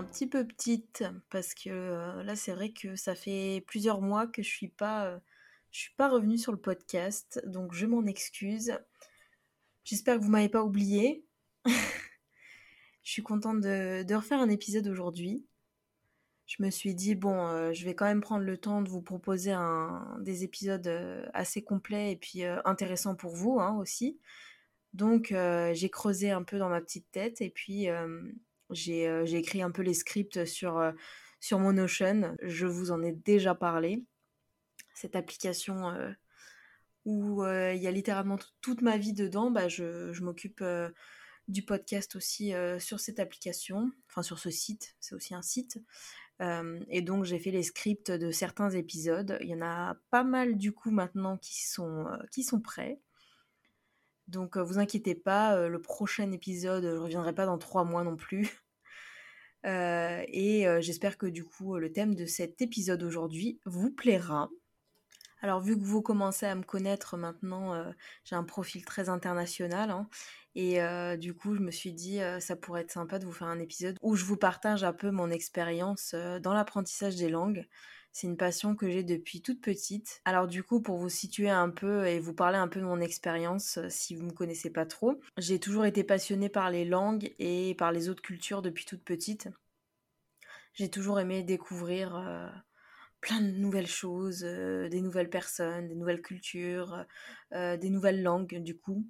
un petit peu petite parce que euh, là c'est vrai que ça fait plusieurs mois que je suis pas euh, je suis pas revenue sur le podcast donc je m'en excuse. J'espère que vous m'avez pas oublié. je suis contente de, refaire un épisode aujourd'hui. Je me suis dit bon euh, je vais quand même prendre le temps de vous proposer un, des épisodes assez complets et puis intéressants pour vous hein, aussi. Donc j'ai creusé un peu dans ma petite tête et puis j'ai écrit un peu les scripts sur, euh, sur mon Notion. Je vous en ai déjà parlé. Cette application euh, où il y a littéralement toute ma vie dedans, bah, je, je m'occupe du podcast aussi sur cette application, enfin sur ce site, c'est aussi un site. et donc j'ai fait les scripts de certains épisodes. Il y en a pas mal du coup maintenant qui sont, qui sont prêts. Donc vous inquiétez pas, le prochain épisode, je reviendrai pas dans trois mois non plus. et j'espère que du coup le thème de cet épisode aujourd'hui vous plaira. Alors vu que vous commencez à me connaître maintenant, j'ai un profil très international hein, et du coup je me suis dit ça pourrait être sympa de vous faire un épisode où je vous partage un peu mon expérience dans l'apprentissage des langues. C'est une passion que j'ai depuis toute petite. Alors du coup, pour vous situer un peu et vous parler un peu de mon expérience, euh, si vous ne me connaissez pas trop, j'ai toujours été passionnée par les langues et par les autres cultures depuis toute petite. J'ai toujours aimé découvrir euh, plein de nouvelles choses, des nouvelles personnes, des nouvelles cultures, des nouvelles langues du coup.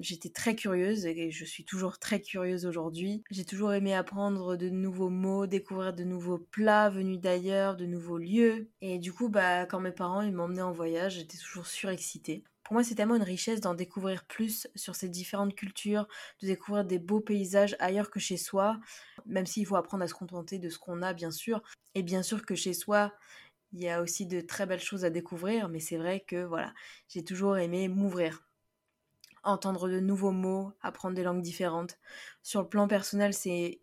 J'étais très curieuse et je suis toujours très curieuse aujourd'hui. J'ai toujours aimé apprendre de nouveaux mots, découvrir de nouveaux plats venus d'ailleurs, de nouveaux lieux. Et du coup, bah, quand mes parents m'emmenaient en voyage, j'étais toujours surexcitée. Pour moi, c'est tellement une richesse d'en découvrir plus sur ces différentes cultures, de découvrir des beaux paysages ailleurs que chez soi, même s'il faut apprendre à se contenter de ce qu'on a, bien sûr. Et bien sûr que chez soi, il y a aussi de très belles choses à découvrir, mais c'est vrai que voilà, j'ai toujours aimé m'ouvrir entendre de nouveaux mots, apprendre des langues différentes. Sur le plan personnel, c'est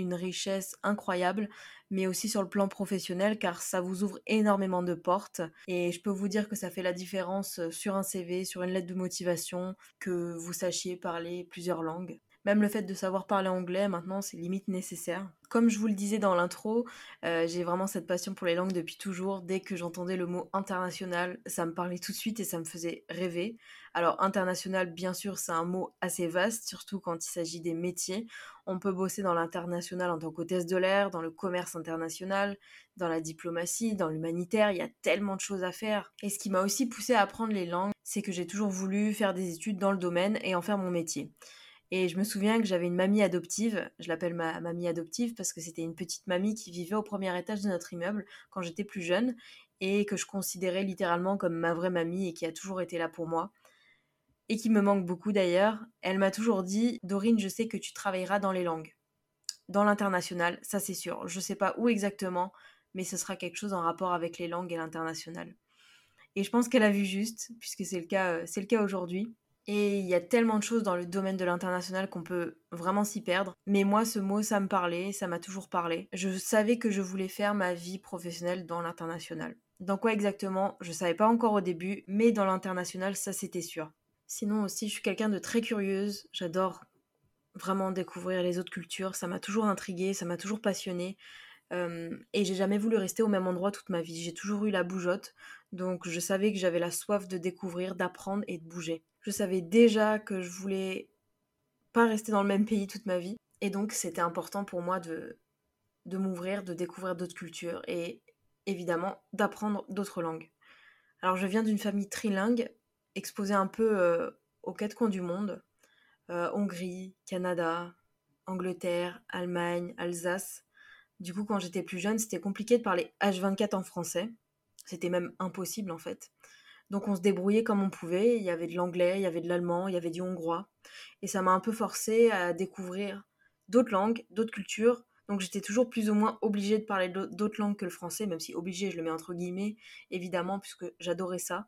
une richesse incroyable, mais aussi sur le plan professionnel, car ça vous ouvre énormément de portes. Et je peux vous dire que ça fait la différence sur un CV, sur une lettre de motivation, que vous sachiez parler plusieurs langues. Même le fait de savoir parler anglais, maintenant, c'est limite nécessaire. Comme je vous le disais dans l'intro, euh, j'ai vraiment cette passion pour les langues depuis toujours. Dès que j'entendais le mot international, ça me parlait tout de suite et ça me faisait rêver. Alors international, bien sûr, c'est un mot assez vaste, surtout quand il s'agit des métiers. On peut bosser dans l'international en tant qu'hôtesse de l'air, dans le commerce international, dans la diplomatie, dans l'humanitaire. Il y a tellement de choses à faire. Et ce qui m'a aussi poussé à apprendre les langues, c'est que j'ai toujours voulu faire des études dans le domaine et en faire mon métier. Et je me souviens que j'avais une mamie adoptive, je l'appelle ma mamie adoptive parce que c'était une petite mamie qui vivait au premier étage de notre immeuble quand j'étais plus jeune et que je considérais littéralement comme ma vraie mamie et qui a toujours été là pour moi et qui me manque beaucoup d'ailleurs. Elle m'a toujours dit Dorine, je sais que tu travailleras dans les langues, dans l'international, ça c'est sûr. Je sais pas où exactement, mais ce sera quelque chose en rapport avec les langues et l'international. Et je pense qu'elle a vu juste, puisque c'est le cas, euh, c'est le cas aujourd'hui. Et il y a tellement de choses dans le domaine de l'international qu'on peut vraiment s'y perdre. Mais moi, ce mot, ça me parlait, ça m'a toujours parlé. Je savais que je voulais faire ma vie professionnelle dans l'international. Dans quoi exactement Je savais pas encore au début, mais dans l'international, ça c'était sûr. Sinon aussi, je suis quelqu'un de très curieuse. J'adore vraiment découvrir les autres cultures. Ça m'a toujours intriguée, ça m'a toujours passionnée. Euh, et j'ai jamais voulu rester au même endroit toute ma vie. J'ai toujours eu la bougeotte. Donc je savais que j'avais la soif de découvrir, d'apprendre et de bouger. Je savais déjà que je voulais pas rester dans le même pays toute ma vie. Et donc c'était important pour moi de, de m'ouvrir, de découvrir d'autres cultures et évidemment d'apprendre d'autres langues. Alors je viens d'une famille trilingue, exposée un peu euh, aux quatre coins du monde. Euh, Hongrie, Canada, Angleterre, Allemagne, Alsace. Du coup, quand j'étais plus jeune, c'était compliqué de parler H24 en français. C'était même impossible en fait. Donc on se débrouillait comme on pouvait. Il y avait de l'anglais, il y avait de l'allemand, il y avait du hongrois. Et ça m'a un peu forcé à découvrir d'autres langues, d'autres cultures. Donc j'étais toujours plus ou moins obligée de parler d'autres langues que le français, même si obligée, je le mets entre guillemets, évidemment, puisque j'adorais ça.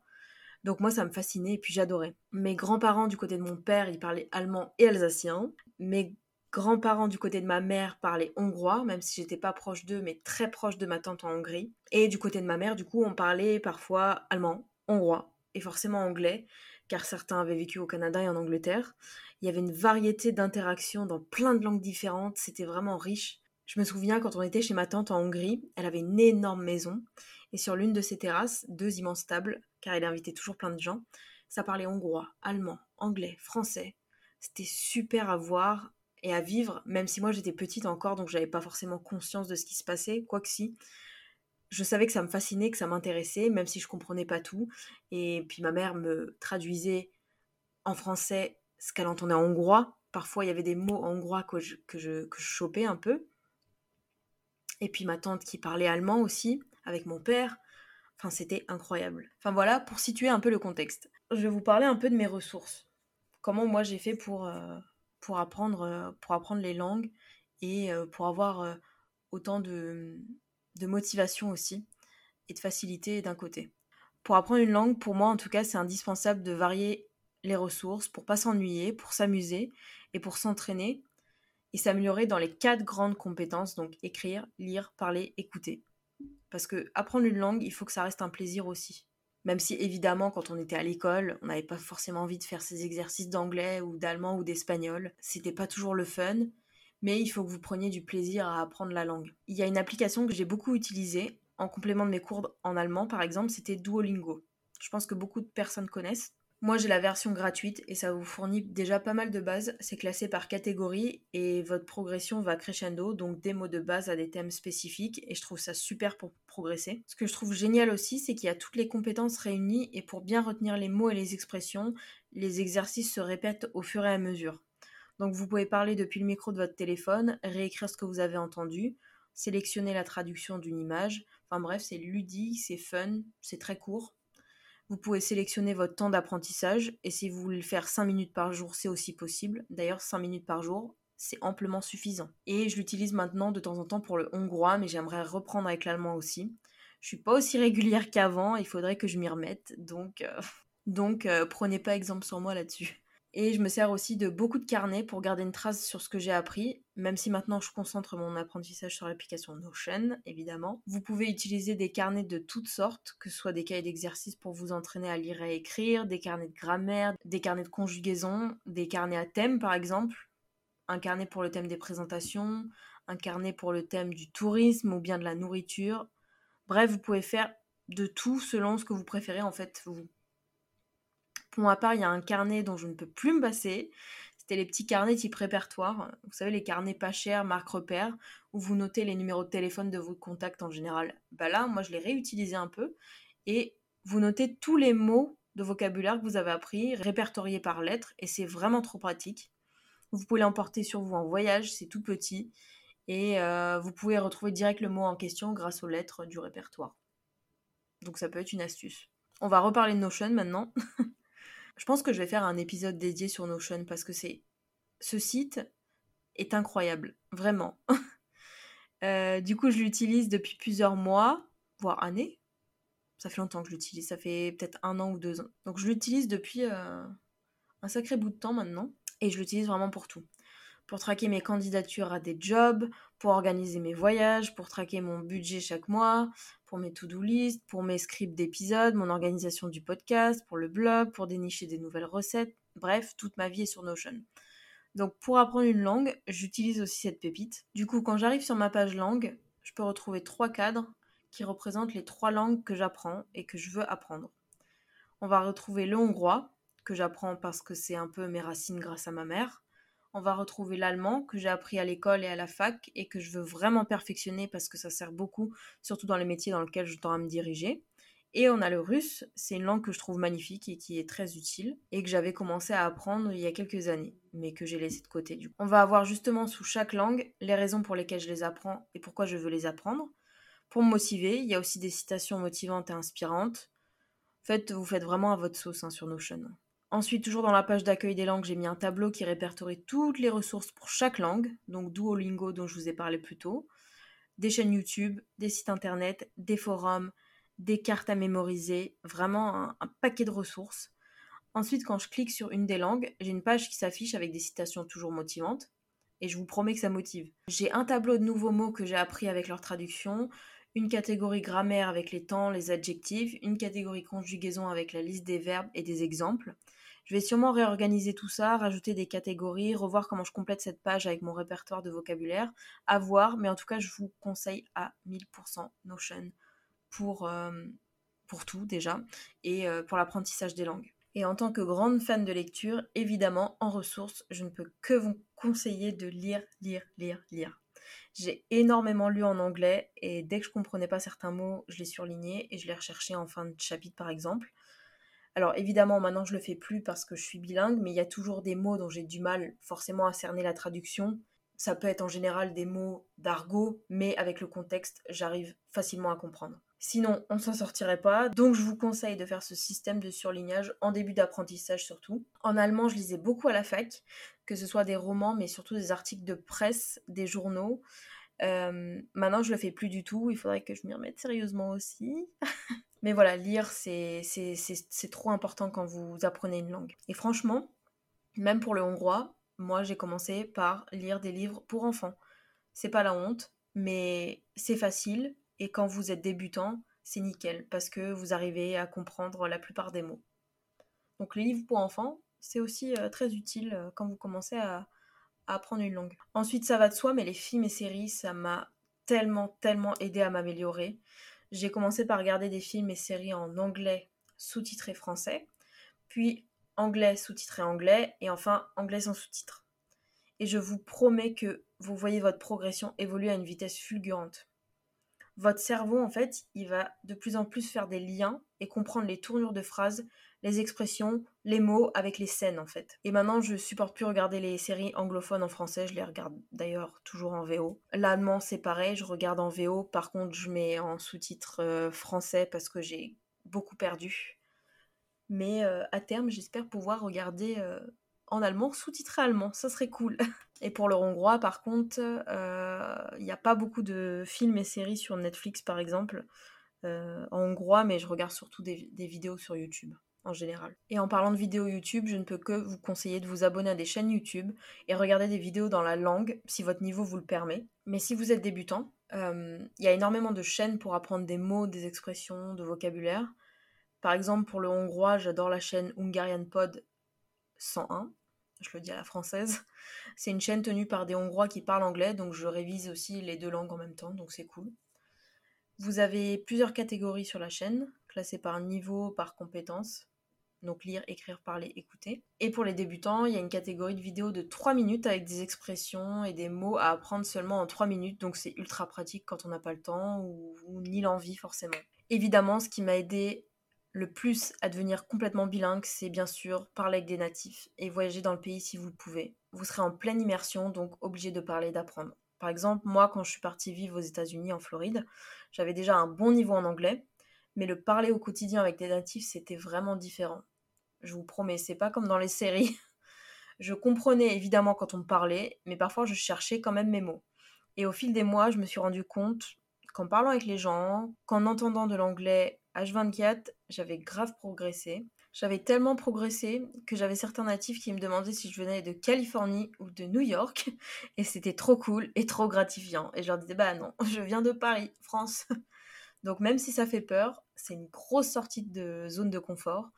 Donc moi, ça me fascinait et puis j'adorais. Mes grands-parents du côté de mon père, ils parlaient allemand et alsacien. Mes grands-parents du côté de ma mère parlaient hongrois, même si j'étais pas proche d'eux, mais très proche de ma tante en Hongrie. Et du côté de ma mère, du coup, on parlait parfois allemand, hongrois et forcément anglais, car certains avaient vécu au Canada et en Angleterre. Il y avait une variété d'interactions dans plein de langues différentes, c'était vraiment riche. Je me souviens quand on était chez ma tante en Hongrie, elle avait une énorme maison et sur l'une de ses terrasses, deux immenses tables, car elle invitait toujours plein de gens, ça parlait hongrois, allemand, anglais, français. C'était super à voir et à vivre, même si moi j'étais petite encore, donc j'avais pas forcément conscience de ce qui se passait, quoi que si. Je savais que ça me fascinait, que ça m'intéressait, même si je comprenais pas tout. Et puis ma mère me traduisait en français ce qu'elle entendait en hongrois. Parfois il y avait des mots en hongrois que je, chopais un peu. Et puis ma tante qui parlait allemand aussi, avec mon père. Enfin, c'était incroyable. Enfin voilà, pour situer un peu le contexte. Je vais vous parler un peu de mes ressources. Comment moi j'ai fait pour, euh, pour, apprendre, euh, pour apprendre les langues et euh, pour avoir autant de, de motivation aussi et de facilité d'un côté. Pour apprendre une langue, pour moi en tout cas, c'est indispensable de varier les ressources pour pas s'ennuyer, pour s'amuser et pour s'entraîner et s'améliorer dans les quatre grandes compétences, donc écrire, lire, parler, écouter. Parce que apprendre une langue, il faut que ça reste un plaisir aussi. Même si évidemment, quand on était à l'école, on n'avait pas forcément envie de faire ces exercices d'anglais ou d'allemand ou d'espagnol. C'était pas toujours le fun, mais il faut que vous preniez du plaisir à apprendre la langue. Il y a une application que j'ai beaucoup utilisée en complément de mes cours en allemand, par exemple, c'était Duolingo. Je pense que beaucoup de personnes connaissent. Moi, j'ai la version gratuite et ça vous fournit déjà pas mal de bases. C'est classé par catégorie et votre progression va crescendo, donc des mots de base à des thèmes spécifiques et je trouve ça super pour progresser. Ce que je trouve génial aussi, c'est qu'il y a toutes les compétences réunies et pour bien retenir les mots et les expressions, les exercices se répètent au fur et à mesure. Donc vous pouvez parler depuis le micro de votre téléphone, réécrire ce que vous avez entendu, sélectionner la traduction d'une image. Enfin bref, c'est ludique, c'est fun, c'est très court. Vous pouvez sélectionner votre temps d'apprentissage et si vous voulez le faire 5 minutes par jour, c'est aussi possible. D'ailleurs, 5 minutes par jour, c'est amplement suffisant. Et je l'utilise maintenant de temps en temps pour le hongrois, mais j'aimerais reprendre avec l'allemand aussi. Je suis pas aussi régulière qu'avant, il faudrait que je m'y remette, donc, euh, euh, prenez pas exemple sur moi là-dessus. Et je me sers aussi de beaucoup de carnets pour garder une trace sur ce que j'ai appris, même si maintenant je concentre mon apprentissage sur l'application Notion, évidemment. Vous pouvez utiliser des carnets de toutes sortes, que ce soit des cahiers d'exercice pour vous entraîner à lire et écrire, des carnets de grammaire, des carnets de conjugaison, des carnets à thème par exemple, un carnet pour le thème des présentations, un carnet pour le thème du tourisme ou bien de la nourriture. Bref, vous pouvez faire de tout selon ce que vous préférez en fait vous. Pour part, il y a un carnet dont je ne peux plus me passer. C'était les petits carnets type répertoire. Vous savez, les carnets pas chers, marque repère, où vous notez les numéros de téléphone de vos contacts en général. Bah là, moi, je l'ai réutilisé un peu. Et vous notez tous les mots de vocabulaire que vous avez appris, répertoriés par lettres. Et c'est vraiment trop pratique. Vous pouvez l'emporter sur vous en voyage, c'est tout petit. Et euh, vous pouvez retrouver direct le mot en question grâce aux lettres du répertoire. Donc ça peut être une astuce. On va reparler de Notion maintenant. Je pense que je vais faire un épisode dédié sur Notion parce que c'est ce site est incroyable, vraiment. Euh, du coup, je l'utilise depuis plusieurs mois, voire années. Ça fait longtemps que je l'utilise, ça fait peut-être un an ou deux ans. Donc je l'utilise depuis euh, un sacré bout de temps maintenant et je l'utilise vraiment pour tout. Pour traquer mes candidatures à des jobs, pour organiser mes voyages, pour traquer mon budget chaque mois, pour mes to-do list, pour mes scripts d'épisodes, mon organisation du podcast, pour le blog, pour dénicher des nouvelles recettes. Bref, toute ma vie est sur Notion. Donc pour apprendre une langue, j'utilise aussi cette pépite. Du coup, quand j'arrive sur ma page langue, je peux retrouver trois cadres qui représentent les trois langues que j'apprends et que je veux apprendre. On va retrouver le hongrois, que j'apprends parce que c'est un peu mes racines grâce à ma mère on va retrouver l'allemand que j'ai appris à l'école et à la fac et que je veux vraiment perfectionner parce que ça sert beaucoup, surtout dans les métiers dans lesquels je tends à me diriger. Et on a le russe, c'est une langue que je trouve magnifique et qui est très utile et que j'avais commencé à apprendre il y a quelques années, mais que j'ai laissé de côté du coup. On va avoir justement sous chaque langue les raisons pour lesquelles je les apprends et pourquoi je veux les apprendre. Pour me motiver, il y a aussi des citations motivantes et inspirantes. Vous faites vraiment à votre sauce hein, sur Notion. Ensuite, toujours dans la page d'accueil des langues, j'ai mis un tableau qui répertorie toutes les ressources pour chaque langue, donc Duolingo dont je vous ai parlé plus tôt, des chaînes YouTube, des sites internet, des forums, des cartes à mémoriser, vraiment un, paquet de ressources. Ensuite, quand je clique sur une des langues, j'ai une page qui s'affiche avec des citations toujours motivantes, et je vous promets que ça motive. J'ai un tableau de nouveaux mots que j'ai appris avec leur traduction, une catégorie grammaire avec les temps, les adjectifs, une catégorie conjugaison avec la liste des verbes et des exemples. Je vais sûrement réorganiser tout ça, rajouter des catégories, revoir comment je complète cette page avec mon répertoire de vocabulaire, à voir, mais en tout cas, je vous conseille à 1000% Notion pour, euh, pour tout déjà, et euh, pour l'apprentissage des langues. Et en tant que grande fan de lecture, évidemment, en ressources, je ne peux que vous conseiller de lire, lire, lire, lire. J'ai énormément lu en anglais et dès que je comprenais pas certains mots, je les surlignais et je les recherchais en fin de chapitre par exemple. Alors évidemment, maintenant je le fais plus parce que je suis bilingue, mais il y a toujours des mots dont j'ai du mal forcément à cerner la traduction. Ça peut être en général des mots d'argot, mais avec le contexte, j'arrive facilement à comprendre. Sinon, on s'en sortirait pas. Donc, je vous conseille de faire ce système de surlignage en début d'apprentissage surtout. En allemand, je lisais beaucoup à la fac, que ce soit des romans, mais surtout des articles de presse, des journaux. Euh, maintenant, je le fais plus du tout. Il faudrait que je m'y remette sérieusement aussi. mais voilà, lire, c'est trop important quand vous apprenez une langue. Et franchement, même pour le hongrois, moi, j'ai commencé par lire des livres pour enfants. C'est pas la honte, mais c'est facile et quand vous êtes débutant, c'est nickel parce que vous arrivez à comprendre la plupart des mots. Donc les livres pour enfants, c'est aussi euh, très utile euh, quand vous commencez à, apprendre une langue. Ensuite, ça va de soi, mais les films et séries, ça m'a tellement, tellement aidé à m'améliorer. J'ai commencé par regarder des films et séries en anglais sous-titré français, puis anglais sous-titré anglais, et enfin anglais sans sous-titres. Et je vous promets que vous voyez votre progression évoluer à une vitesse fulgurante votre cerveau, en fait, il va de plus en plus faire des liens et comprendre les tournures de phrases, les expressions, les mots avec les scènes, en fait. Et maintenant, je supporte plus regarder les séries anglophones en français, je les regarde d'ailleurs toujours en VO. L'allemand, c'est pareil, je regarde en VO, par contre, je mets en sous-titres euh, français parce que j'ai beaucoup perdu. Mais euh, à terme, j'espère pouvoir regarder euh, en allemand, sous-titré allemand, ça serait cool. Et pour le hongrois, par contre, il euh, n'y a pas beaucoup de films et séries sur Netflix, par exemple, euh, en hongrois, mais je regarde surtout des, vidéos sur YouTube, en général. Et en parlant de vidéos YouTube, je ne peux que vous conseiller de vous abonner à des chaînes YouTube et regarder des vidéos dans la langue, si votre niveau vous le permet. Mais si vous êtes débutant, euh, il y a énormément de chaînes pour apprendre des mots, des expressions, de vocabulaire. Par exemple, pour le hongrois, j'adore la chaîne Hungarian Pod 101 je le dis à la française. C'est une chaîne tenue par des Hongrois qui parlent anglais, donc je révise aussi les deux langues en même temps, donc c'est cool. Vous avez plusieurs catégories sur la chaîne, classées par niveau, par compétence. Donc lire, écrire, parler, écouter. Et pour les débutants, il y a une catégorie de vidéos de 3 minutes avec des expressions et des mots à apprendre seulement en 3 minutes. Donc c'est ultra pratique quand on n'a pas le temps ou, ni l'envie forcément. Évidemment, ce qui m'a aidé le plus à devenir complètement bilingue, c'est bien sûr parler avec des natifs et voyager dans le pays si vous le pouvez. Vous serez en pleine immersion, donc obligé de parler d'apprendre. Par exemple, moi, quand je suis partie vivre aux États-Unis, en Floride, j'avais déjà un bon niveau en anglais, mais le parler au quotidien avec des natifs, c'était vraiment différent. Je vous promets, c'est pas comme dans les séries. Je comprenais évidemment quand on me parlait, mais parfois je cherchais quand même mes mots. Et au fil des mois, je me suis rendu compte qu'en parlant avec les gens, qu'en entendant de l'anglais H24, j'avais grave progressé. J'avais tellement progressé que j'avais certains natifs qui me demandaient si je venais de Californie ou de New York. Et c'était trop cool et trop gratifiant. Et je leur disais, bah non, je viens de Paris, France. Donc même si ça fait peur, c'est une grosse sortie de zone de confort.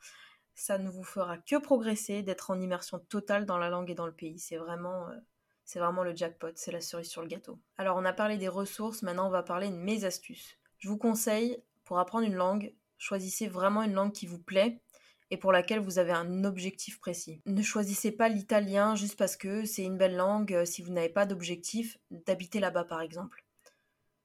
Ça ne vous fera que progresser, d'être en immersion totale dans la langue et dans le pays. C'est vraiment, euh, c'est vraiment le jackpot, c'est la cerise sur le gâteau. Alors on a parlé des ressources, maintenant on va parler de mes astuces. Je vous conseille pour apprendre une langue, choisissez vraiment une langue qui vous plaît et pour laquelle vous avez un objectif précis. Ne choisissez pas l'italien juste parce que c'est une belle langue euh, si vous n'avez pas d'objectif d'habiter là-bas par exemple.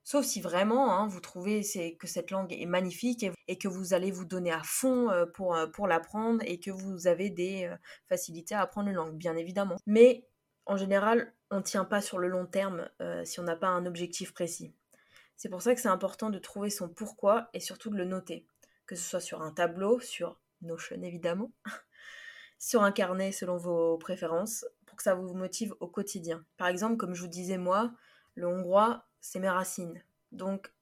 Sauf si vraiment hein, vous trouvez que cette langue est magnifique et, que vous allez vous donner à fond euh, pour, euh, pour l'apprendre et que vous avez des facilités à apprendre une langue, bien évidemment. Mais en général, on ne tient pas sur le long terme si on n'a pas un objectif précis. C'est pour ça que c'est important de trouver son pourquoi et surtout de le noter, que ce soit sur un tableau, sur Notion évidemment, sur un carnet selon vos préférences, pour que ça vous motive au quotidien. Par exemple, comme je vous disais moi, le hongrois, c'est mes racines. Donc,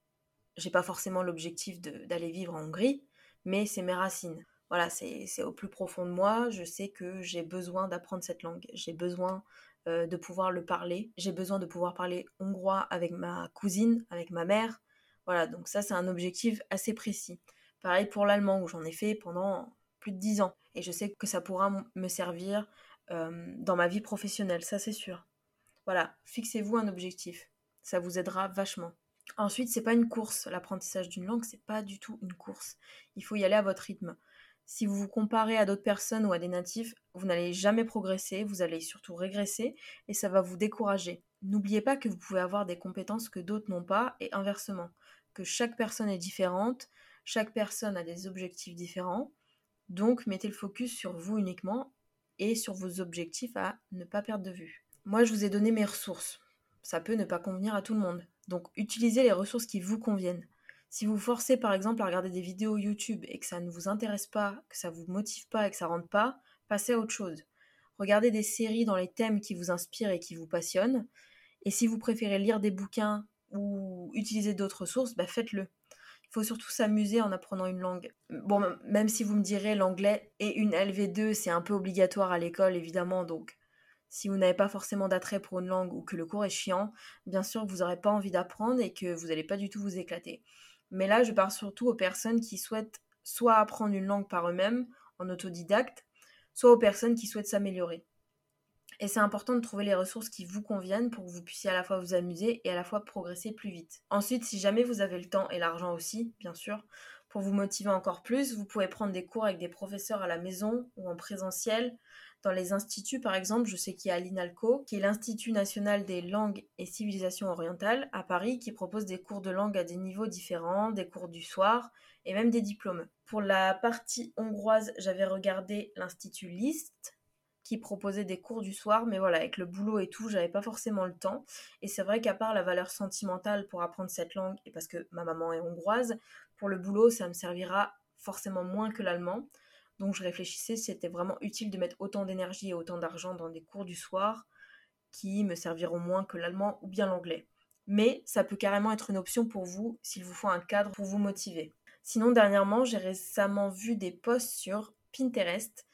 j'ai pas forcément l'objectif d'aller vivre en Hongrie, mais c'est mes racines. Voilà, c'est au plus profond de moi, je sais que j'ai besoin d'apprendre cette langue, j'ai besoin euh, de pouvoir le parler. J'ai besoin de pouvoir parler hongrois avec ma cousine, avec ma mère. Voilà, donc ça c'est un objectif assez précis. Pareil pour l'allemand où j'en ai fait pendant plus de 10 ans. Et je sais que ça pourra me servir dans ma vie professionnelle, ça c'est sûr. Voilà, fixez-vous un objectif. Ça vous aidera vachement. Ensuite, c'est pas une course. L'apprentissage d'une langue, c'est pas du tout une course. Il faut y aller à votre rythme. Si vous vous comparez à d'autres personnes ou à des natifs, vous n'allez jamais progresser, vous allez surtout régresser et ça va vous décourager. N'oubliez pas que vous pouvez avoir des compétences que d'autres n'ont pas et inversement, que chaque personne est différente, chaque personne a des objectifs différents. Donc mettez le focus sur vous uniquement et sur vos objectifs à ne pas perdre de vue. Moi, je vous ai donné mes ressources. Ça peut ne pas convenir à tout le monde. Donc utilisez les ressources qui vous conviennent. Si vous forcez par exemple à regarder des vidéos YouTube et que ça ne vous intéresse pas, que ça vous motive pas et que ça rentre pas, passez à autre chose. Regardez des séries dans les thèmes qui vous inspirent et qui vous passionnent. Et si vous préférez lire des bouquins ou utiliser d'autres ressources, bah faites-le. Il faut surtout s'amuser en apprenant une langue. Bon, même si vous me direz l'anglais et une LV2, c'est un peu obligatoire à l'école évidemment, donc si vous n'avez pas forcément d'attrait pour une langue ou que le cours est chiant, bien sûr que vous n'aurez pas envie d'apprendre et que vous n'allez pas du tout vous éclater. Mais là, je parle surtout aux personnes qui souhaitent soit apprendre une langue par eux-mêmes, en autodidacte, soit aux personnes qui souhaitent s'améliorer. Et c'est important de trouver les ressources qui vous conviennent pour que vous puissiez à la fois vous amuser et à la fois progresser plus vite. Ensuite, si jamais vous avez le temps et l'argent aussi, bien sûr, pour vous motiver encore plus, vous pouvez prendre des cours avec des professeurs à la maison ou en présentiel, dans les instituts, par exemple, je sais qu'il y a l'INALCO, qui est l'Institut national des langues et civilisations orientales à Paris, qui propose des cours de langue à des niveaux différents, des cours du soir et même des diplômes. Pour la partie hongroise, j'avais regardé l'Institut List, qui proposait des cours du soir, mais voilà, avec le boulot et tout, j'avais pas forcément le temps. Et c'est vrai qu'à part la valeur sentimentale pour apprendre cette langue, et parce que ma maman est hongroise, pour le boulot, ça me servira forcément moins que l'allemand. Donc je réfléchissais si c'était vraiment utile de mettre autant d'énergie et autant d'argent dans des cours du soir qui me serviront moins que l'allemand ou bien l'anglais. Mais ça peut carrément être une option pour vous s'il vous faut un cadre pour vous motiver. Sinon, dernièrement, j'ai récemment vu des posts sur Pinterest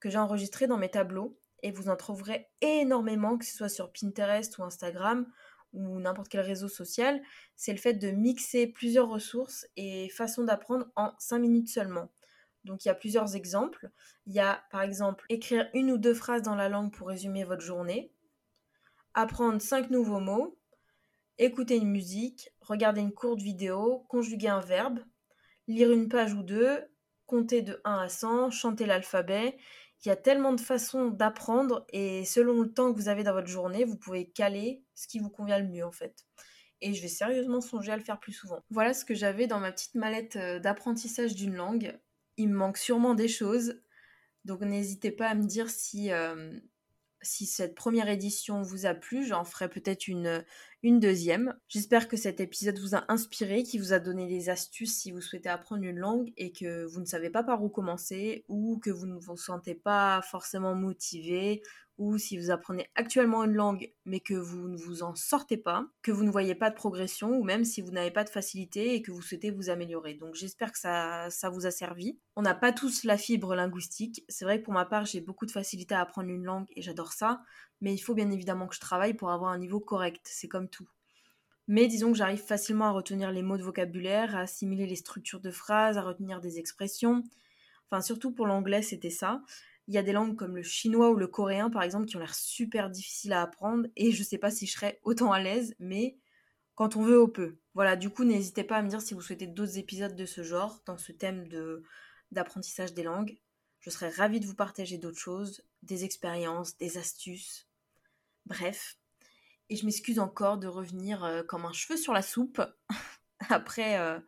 que j'ai enregistrés dans mes tableaux et vous en trouverez énormément, que ce soit sur Pinterest ou Instagram ou n'importe quel réseau social. C'est le fait de mixer plusieurs ressources et façons d'apprendre en 5 minutes seulement. Donc il y a plusieurs exemples. Il y a par exemple écrire une ou deux phrases dans la langue pour résumer votre journée, apprendre cinq nouveaux mots, écouter une musique, regarder une courte vidéo, conjuguer un verbe, lire une page ou deux, compter de 1 à 100, chanter l'alphabet. Il y a tellement de façons d'apprendre et selon le temps que vous avez dans votre journée, vous pouvez caler ce qui vous convient le mieux en fait. Et je vais sérieusement songer à le faire plus souvent. Voilà ce que j'avais dans ma petite mallette euh, d'apprentissage d'une langue il me manque sûrement des choses. Donc n'hésitez pas à me dire si, euh, si cette première édition vous a plu. J'en ferai peut-être une, une deuxième. J'espère que cet épisode vous a inspiré, qui vous a donné des astuces si vous souhaitez apprendre une langue et que vous ne savez pas par où commencer ou que vous ne vous sentez pas forcément motivé ou si vous apprenez actuellement une langue mais que vous ne vous en sortez pas, que vous ne voyez pas de progression ou même si vous n'avez pas de facilité et que vous souhaitez vous améliorer. Donc j'espère que ça, ça vous a servi. On n'a pas tous la fibre linguistique. C'est vrai que pour ma part j'ai beaucoup de facilité à apprendre une langue et j'adore ça, mais il faut bien évidemment que je travaille pour avoir un niveau correct. C'est comme tout. Mais disons que j'arrive facilement à retenir les mots de vocabulaire, à assimiler les structures de phrases, à retenir des expressions. Enfin, surtout pour l'anglais, c'était ça. Il y a des langues comme le chinois ou le coréen, par exemple, qui ont l'air super difficiles à apprendre. Et je ne sais pas si je serais autant à l'aise, mais quand on veut, on peut. Voilà, du coup, n'hésitez pas à me dire si vous souhaitez d'autres épisodes de ce genre, dans ce thème de, d'apprentissage des langues. Je serais ravie de vous partager d'autres choses, des expériences, des astuces. Bref. Et je m'excuse encore de revenir euh, comme un cheveu sur la soupe. Après, euh,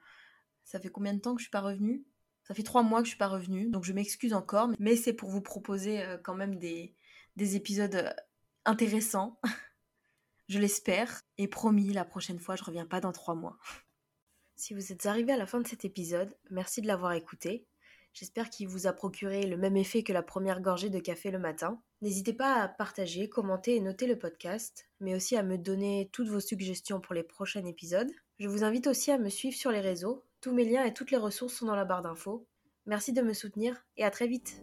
ça fait combien de temps que je suis pas revenue? Ça fait trois mois que je suis pas revenue, donc je m'excuse encore, mais c'est pour vous proposer euh, quand même des, des épisodes euh, intéressants. je l'espère. Et promis, la prochaine fois, je reviens pas dans trois mois. Si vous êtes arrivé à la fin de cet épisode, merci de l'avoir écouté. J'espère qu'il vous a procuré le même effet que la première gorgée de café le matin. N'hésitez pas à partager, commenter et noter le podcast, mais aussi à me donner toutes vos suggestions pour les prochains épisodes. Je vous invite aussi à me suivre sur les réseaux tous mes liens et toutes les ressources sont dans la barre d'infos. Merci de me soutenir et à très vite